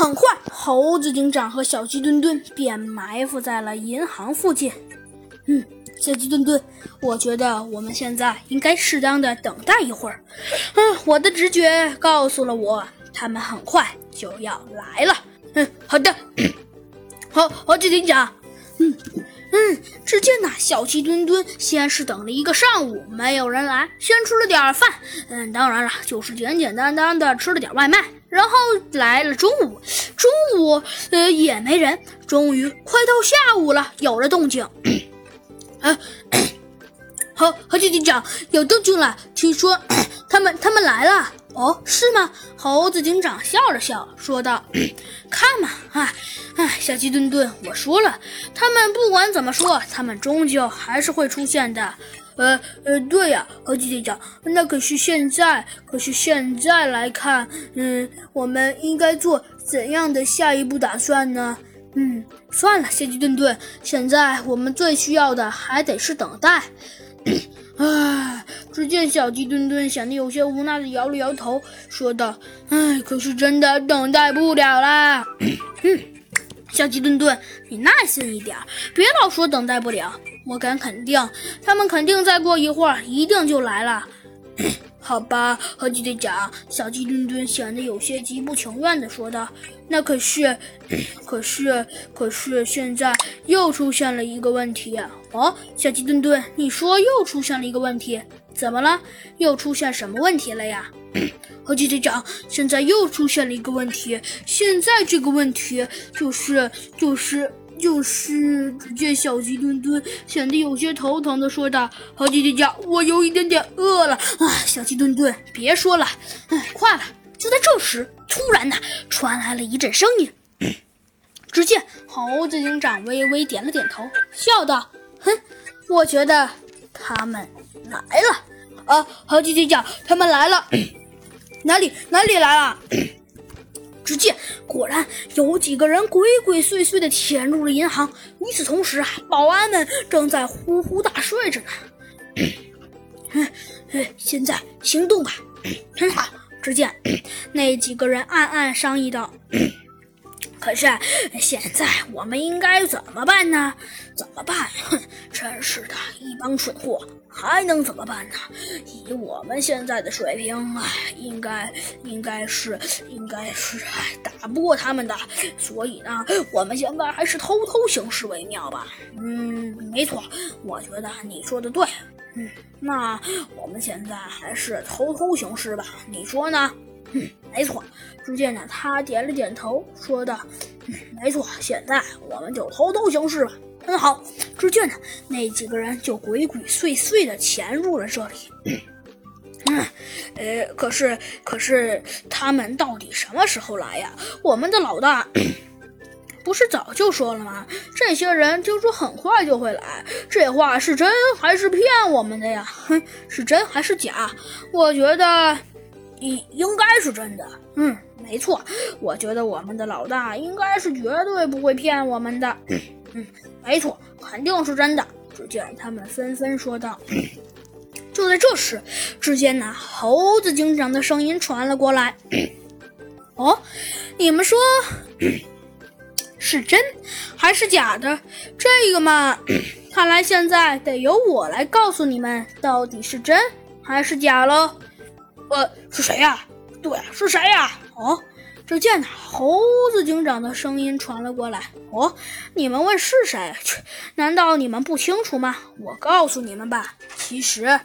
很快，猴子警长和小鸡墩墩便埋伏在了银行附近。嗯，小鸡墩墩，我觉得我们现在应该适当的等待一会儿。嗯，我的直觉告诉了我，他们很快就要来了。嗯，好的。好，猴子警长。嗯。嗯，只见那，小鸡墩墩先是等了一个上午，没有人来，先吃了点饭。嗯，当然了，就是简简单单的吃了点外卖。然后来了中午，中午呃也没人。终于快到下午了，有了动静。啊，好，猴子警长有动静了，听说 他们他们来了。哦，是吗？猴子警长笑了笑，说道：“看嘛，哎，哎，小鸡墩墩，我说了，他们不管怎么说，他们终究还是会出现的。呃呃，对呀，猴子队长，那可是现在，可是现在来看，嗯，我们应该做怎样的下一步打算呢？嗯，算了，小鸡墩墩，现在我们最需要的还得是等待。唉。”只见小鸡墩墩显得有些无奈的摇了摇头，说道：“唉，可是真的等待不了啦。”小鸡墩墩，你耐心一点，别老说等待不了。我敢肯定，他们肯定再过一会儿一定就来了。好吧，猴子队长，小鸡墩墩显得有些极不情愿地说道：“那可是，可是，可是，现在又出现了一个问题哦，小鸡墩墩，你说又出现了一个问题？”怎么了？又出现什么问题了呀？猴子队长，现在又出现了一个问题。现在这个问题就是，就是，就是……只见小鸡墩墩显得有些头疼的说道：“猴子队长，我有一点点饿了。”啊，小鸡墩墩，别说了，哎，快了！就在这时，突然呢，传来了一阵声音。只见猴子警长微微点了点头，笑道：“哼，我觉得他们……”来了，啊！猴子警长，他们来了，哪里哪里来了？只见果然有几个人鬼鬼祟祟的潜入了银行。与此同时啊，保安们正在呼呼大睡着呢。嗯，现在行动吧！很好。只见那几个人暗暗商议道。可是现在我们应该怎么办呢？怎么办？哼，真是的，一帮蠢货，还能怎么办呢？以我们现在的水平，哎，应该应该是应该是打不过他们的。所以呢，我们现在还是偷偷行事为妙吧。嗯，没错，我觉得你说的对。嗯，那我们现在还是偷偷行事吧。你说呢？哼，没错。只见呢，他点了点头，说道：“，没错，现在我们就偷偷行事吧。”很好。只见呢，那几个人就鬼鬼祟祟的潜入了这里。嗯，呃，可是，可是他们到底什么时候来呀？我们的老大不是早就说了吗？这些人听说很快就会来。这话是真还是骗我们的呀？哼，是真还是假？我觉得。应应该是真的，嗯，没错，我觉得我们的老大应该是绝对不会骗我们的，嗯，没错，肯定是真的。只见他们纷纷说道。就在这时，只见那猴子警长的声音传了过来：“哦，你们说是真还是假的？这个嘛，看来现在得由我来告诉你们到底是真还是假喽。”呃，是谁呀？对，是谁呀？哦，只见猴子警长的声音传了过来。哦，你们问是谁？难道你们不清楚吗？我告诉你们吧，其实